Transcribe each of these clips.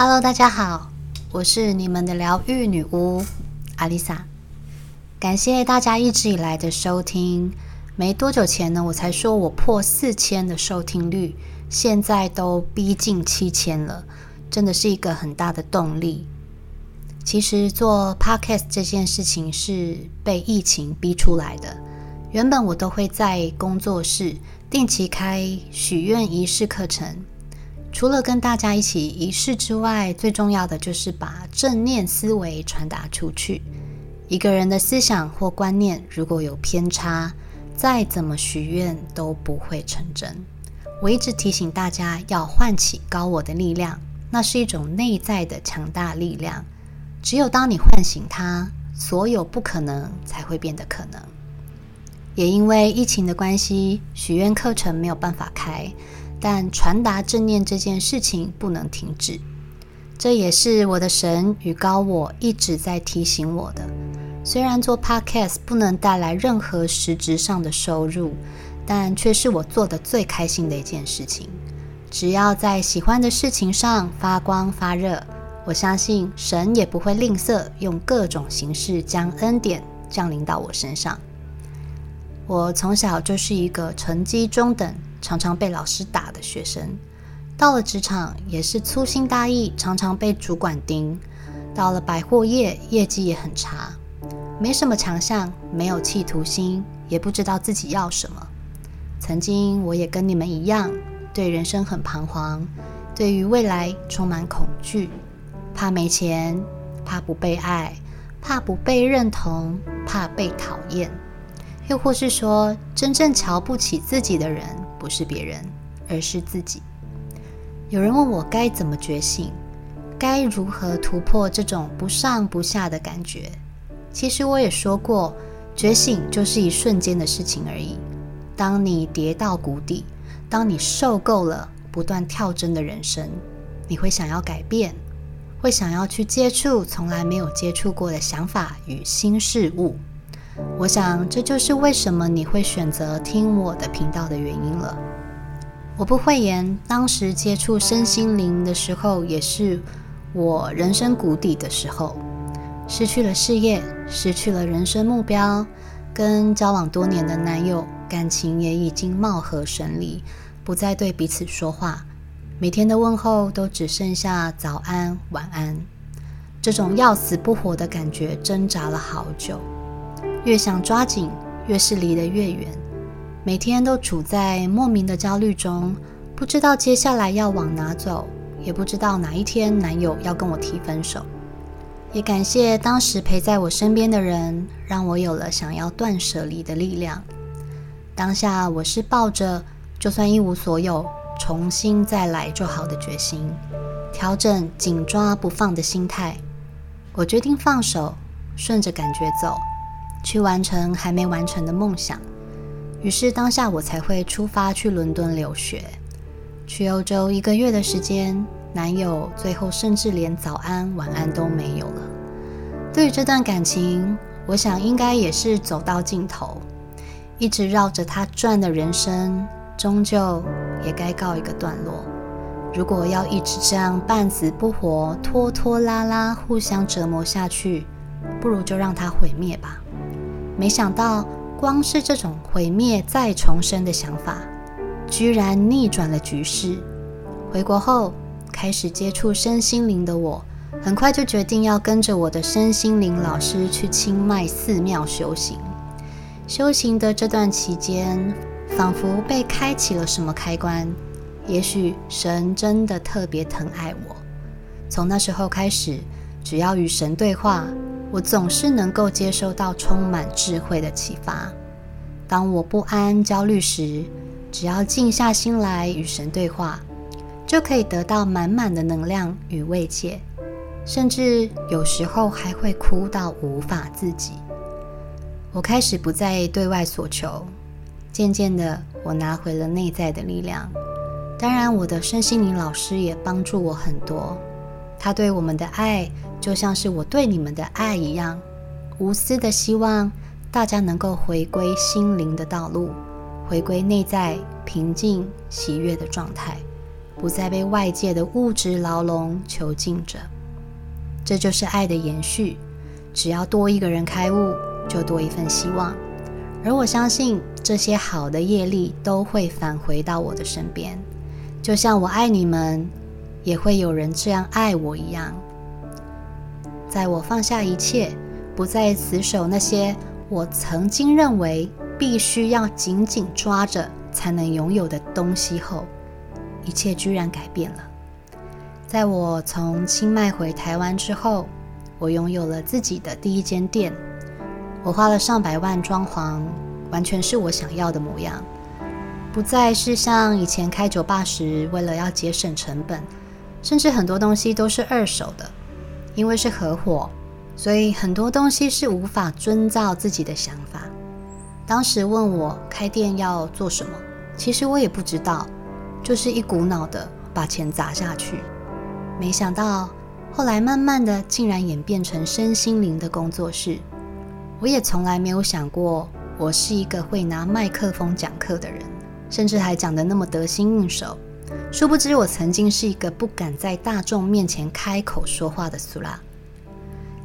Hello，大家好，我是你们的疗愈女巫阿丽萨。感谢大家一直以来的收听。没多久前呢，我才说我破四千的收听率，现在都逼近七千了，真的是一个很大的动力。其实做 Podcast 这件事情是被疫情逼出来的。原本我都会在工作室定期开许愿仪式课程。除了跟大家一起仪式之外，最重要的就是把正念思维传达出去。一个人的思想或观念如果有偏差，再怎么许愿都不会成真。我一直提醒大家要唤起高我的力量，那是一种内在的强大力量。只有当你唤醒它，所有不可能才会变得可能。也因为疫情的关系，许愿课程没有办法开。但传达正念这件事情不能停止，这也是我的神与高我一直在提醒我的。虽然做 podcast 不能带来任何实质上的收入，但却是我做的最开心的一件事情。只要在喜欢的事情上发光发热，我相信神也不会吝啬，用各种形式将恩典降临到我身上。我从小就是一个成绩中等。常常被老师打的学生，到了职场也是粗心大意，常常被主管盯。到了百货业，业绩也很差，没什么强项，没有企图心，也不知道自己要什么。曾经我也跟你们一样，对人生很彷徨，对于未来充满恐惧，怕没钱，怕不被爱，怕不被认同，怕被讨厌，又或是说，真正瞧不起自己的人。不是别人，而是自己。有人问我该怎么觉醒，该如何突破这种不上不下的感觉？其实我也说过，觉醒就是一瞬间的事情而已。当你跌到谷底，当你受够了不断跳针的人生，你会想要改变，会想要去接触从来没有接触过的想法与新事物。我想，这就是为什么你会选择听我的频道的原因了。我不讳言，当时接触身心灵的时候，也是我人生谷底的时候，失去了事业，失去了人生目标，跟交往多年的男友感情也已经貌合神离，不再对彼此说话，每天的问候都只剩下早安、晚安，这种要死不活的感觉，挣扎了好久。越想抓紧，越是离得越远。每天都处在莫名的焦虑中，不知道接下来要往哪走，也不知道哪一天男友要跟我提分手。也感谢当时陪在我身边的人，让我有了想要断舍离的力量。当下我是抱着就算一无所有，重新再来就好的决心，调整紧抓不放的心态。我决定放手，顺着感觉走。去完成还没完成的梦想，于是当下我才会出发去伦敦留学，去欧洲一个月的时间。男友最后甚至连早安晚安都没有了。对于这段感情，我想应该也是走到尽头，一直绕着他转的人生，终究也该告一个段落。如果要一直这样半死不活、拖拖拉拉、互相折磨下去，不如就让它毁灭吧。没想到，光是这种毁灭再重生的想法，居然逆转了局势。回国后，开始接触身心灵的我，很快就决定要跟着我的身心灵老师去清迈寺庙修行。修行的这段期间，仿佛被开启了什么开关，也许神真的特别疼爱我。从那时候开始，只要与神对话。我总是能够接收到充满智慧的启发。当我不安、焦虑时，只要静下心来与神对话，就可以得到满满的能量与慰藉，甚至有时候还会哭到无法自己。我开始不再对外所求，渐渐的，我拿回了内在的力量。当然，我的身心灵老师也帮助我很多。他对我们的爱，就像是我对你们的爱一样，无私的希望大家能够回归心灵的道路，回归内在平静喜悦的状态，不再被外界的物质牢笼囚禁着。这就是爱的延续。只要多一个人开悟，就多一份希望。而我相信，这些好的业力都会返回到我的身边，就像我爱你们，也会有人这样爱我一样。在我放下一切，不再死守那些我曾经认为必须要紧紧抓着才能拥有的东西后，一切居然改变了。在我从清迈回台湾之后，我拥有了自己的第一间店。我花了上百万装潢，完全是我想要的模样，不再是像以前开酒吧时为了要节省成本，甚至很多东西都是二手的。因为是合伙，所以很多东西是无法遵照自己的想法。当时问我开店要做什么，其实我也不知道，就是一股脑的把钱砸下去。没想到，后来慢慢的，竟然演变成身心灵的工作室。我也从来没有想过，我是一个会拿麦克风讲课的人，甚至还讲得那么得心应手。殊不知，我曾经是一个不敢在大众面前开口说话的苏拉。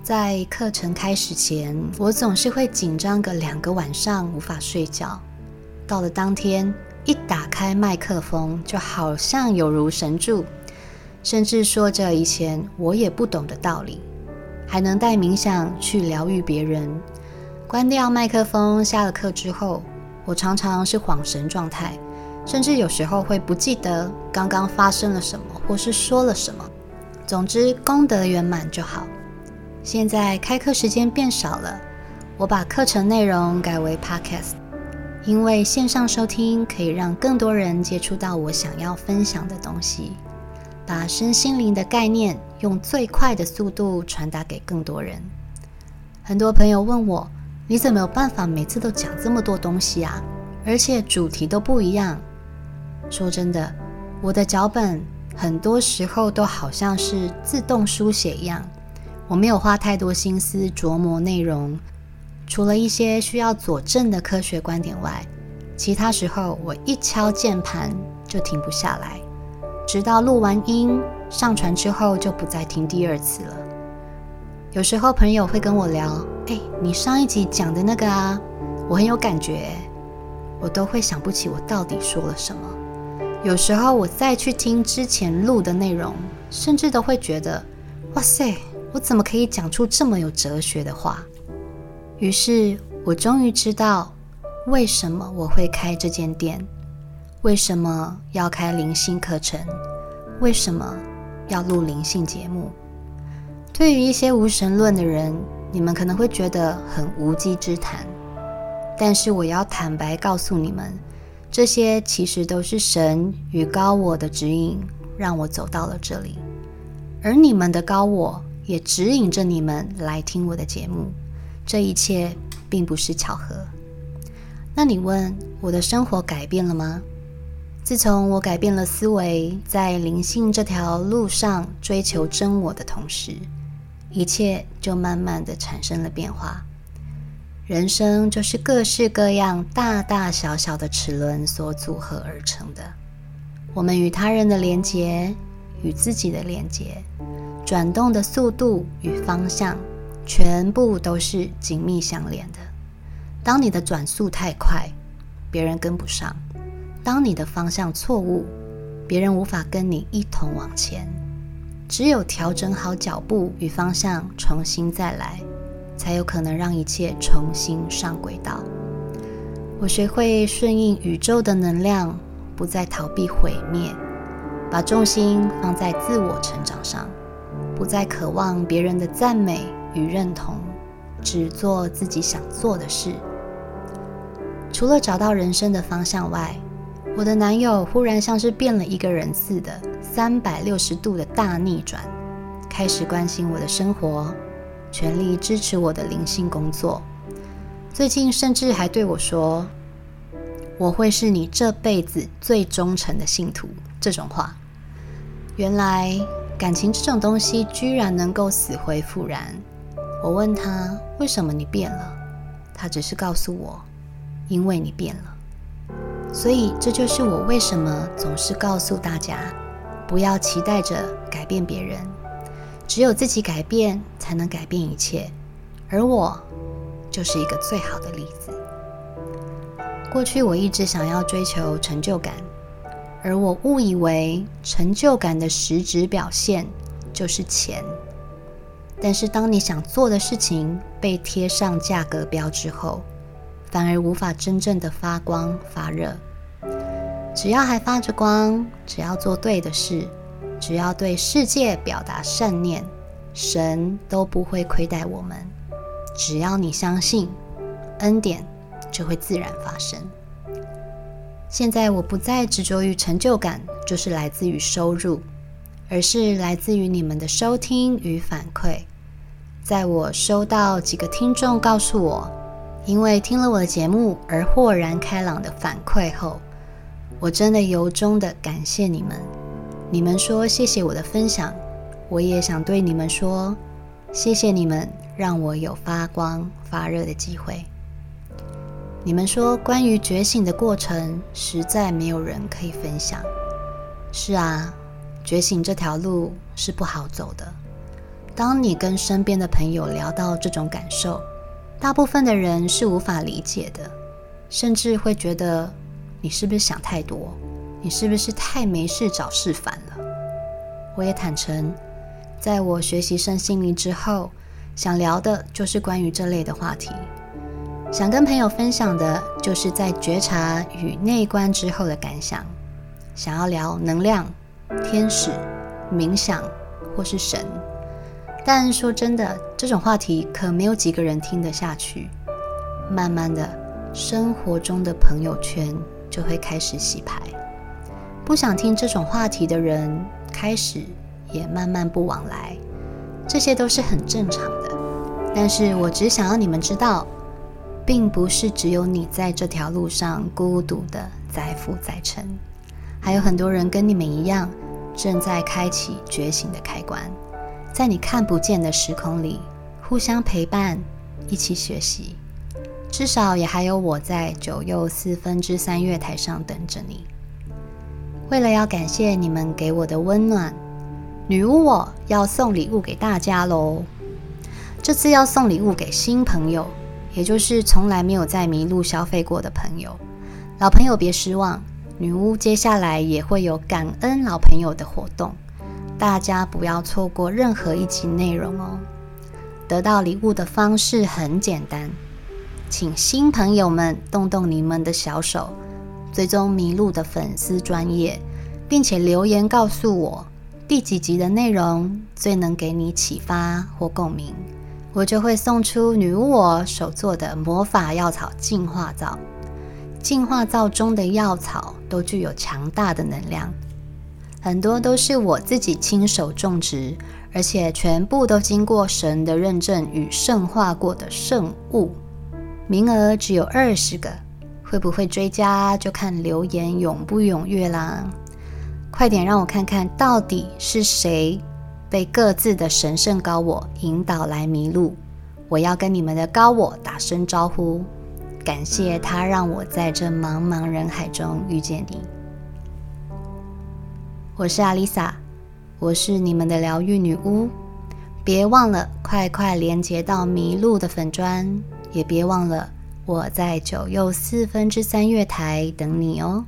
在课程开始前，我总是会紧张个两个晚上，无法睡觉。到了当天，一打开麦克风，就好像有如神助。甚至说着以前我也不懂的道理，还能带冥想去疗愈别人。关掉麦克风，下了课之后，我常常是恍神状态，甚至有时候会不记得刚刚发生了什么，或是说了什么。总之，功德圆满就好。现在开课时间变少了，我把课程内容改为 Podcast，因为线上收听可以让更多人接触到我想要分享的东西。把身心灵的概念用最快的速度传达给更多人。很多朋友问我：“你怎么有办法每次都讲这么多东西啊？而且主题都不一样。”说真的，我的脚本很多时候都好像是自动书写一样，我没有花太多心思琢磨内容。除了一些需要佐证的科学观点外，其他时候我一敲键盘就停不下来。直到录完音上传之后，就不再听第二次了。有时候朋友会跟我聊：“哎，你上一集讲的那个啊，我很有感觉。”我都会想不起我到底说了什么。有时候我再去听之前录的内容，甚至都会觉得：“哇塞，我怎么可以讲出这么有哲学的话？”于是我终于知道为什么我会开这间店。为什么要开灵性课程？为什么要录灵性节目？对于一些无神论的人，你们可能会觉得很无稽之谈。但是我要坦白告诉你们，这些其实都是神与高我的指引，让我走到了这里。而你们的高我也指引着你们来听我的节目。这一切并不是巧合。那你问我的生活改变了吗？自从我改变了思维，在灵性这条路上追求真我的同时，一切就慢慢的产生了变化。人生就是各式各样大大小小的齿轮所组合而成的。我们与他人的连接，与自己的连接，转动的速度与方向，全部都是紧密相连的。当你的转速太快，别人跟不上。当你的方向错误，别人无法跟你一同往前。只有调整好脚步与方向，重新再来，才有可能让一切重新上轨道。我学会顺应宇宙的能量，不再逃避毁灭，把重心放在自我成长上，不再渴望别人的赞美与认同，只做自己想做的事。除了找到人生的方向外，我的男友忽然像是变了一个人似的，三百六十度的大逆转，开始关心我的生活，全力支持我的灵性工作。最近甚至还对我说：“我会是你这辈子最忠诚的信徒。”这种话，原来感情这种东西居然能够死灰复燃。我问他：“为什么你变了？”他只是告诉我：“因为你变了。”所以，这就是我为什么总是告诉大家，不要期待着改变别人，只有自己改变，才能改变一切。而我就是一个最好的例子。过去我一直想要追求成就感，而我误以为成就感的实质表现就是钱。但是当你想做的事情被贴上价格标之后，反而无法真正的发光发热。只要还发着光，只要做对的事，只要对世界表达善念，神都不会亏待我们。只要你相信，恩典就会自然发生。现在我不再执着于成就感，就是来自于收入，而是来自于你们的收听与反馈。在我收到几个听众告诉我，因为听了我的节目而豁然开朗的反馈后。我真的由衷的感谢你们。你们说谢谢我的分享，我也想对你们说，谢谢你们让我有发光发热的机会。你们说关于觉醒的过程，实在没有人可以分享。是啊，觉醒这条路是不好走的。当你跟身边的朋友聊到这种感受，大部分的人是无法理解的，甚至会觉得。你是不是想太多？你是不是太没事找事烦了？我也坦诚，在我学习身心灵之后，想聊的就是关于这类的话题，想跟朋友分享的就是在觉察与内观之后的感想，想要聊能量、天使、冥想或是神。但说真的，这种话题可没有几个人听得下去。慢慢的，生活中的朋友圈。就会开始洗牌，不想听这种话题的人开始也慢慢不往来，这些都是很正常的。但是我只想要你们知道，并不是只有你在这条路上孤独的载浮载沉，还有很多人跟你们一样，正在开启觉醒的开关，在你看不见的时空里互相陪伴，一起学习。至少也还有我在九又四分之三月台上等着你。为了要感谢你们给我的温暖，女巫我要送礼物给大家喽。这次要送礼物给新朋友，也就是从来没有在迷路消费过的朋友。老朋友别失望，女巫接下来也会有感恩老朋友的活动，大家不要错过任何一集内容哦。得到礼物的方式很简单。请新朋友们动动你们的小手，追踪迷路的粉丝专业，并且留言告诉我第几集的内容最能给你启发或共鸣，我就会送出女巫我手做的魔法药草净化皂。净化皂中的药草都具有强大的能量，很多都是我自己亲手种植，而且全部都经过神的认证与圣化过的圣物。名额只有二十个，会不会追加就看留言踊不踊跃啦！快点让我看看到底是谁被各自的神圣高我引导来迷路，我要跟你们的高我打声招呼，感谢他让我在这茫茫人海中遇见你。我是阿丽萨，我是你们的疗愈女巫，别忘了快快连接到迷路的粉砖。也别忘了，我在九又四分之三月台等你哦。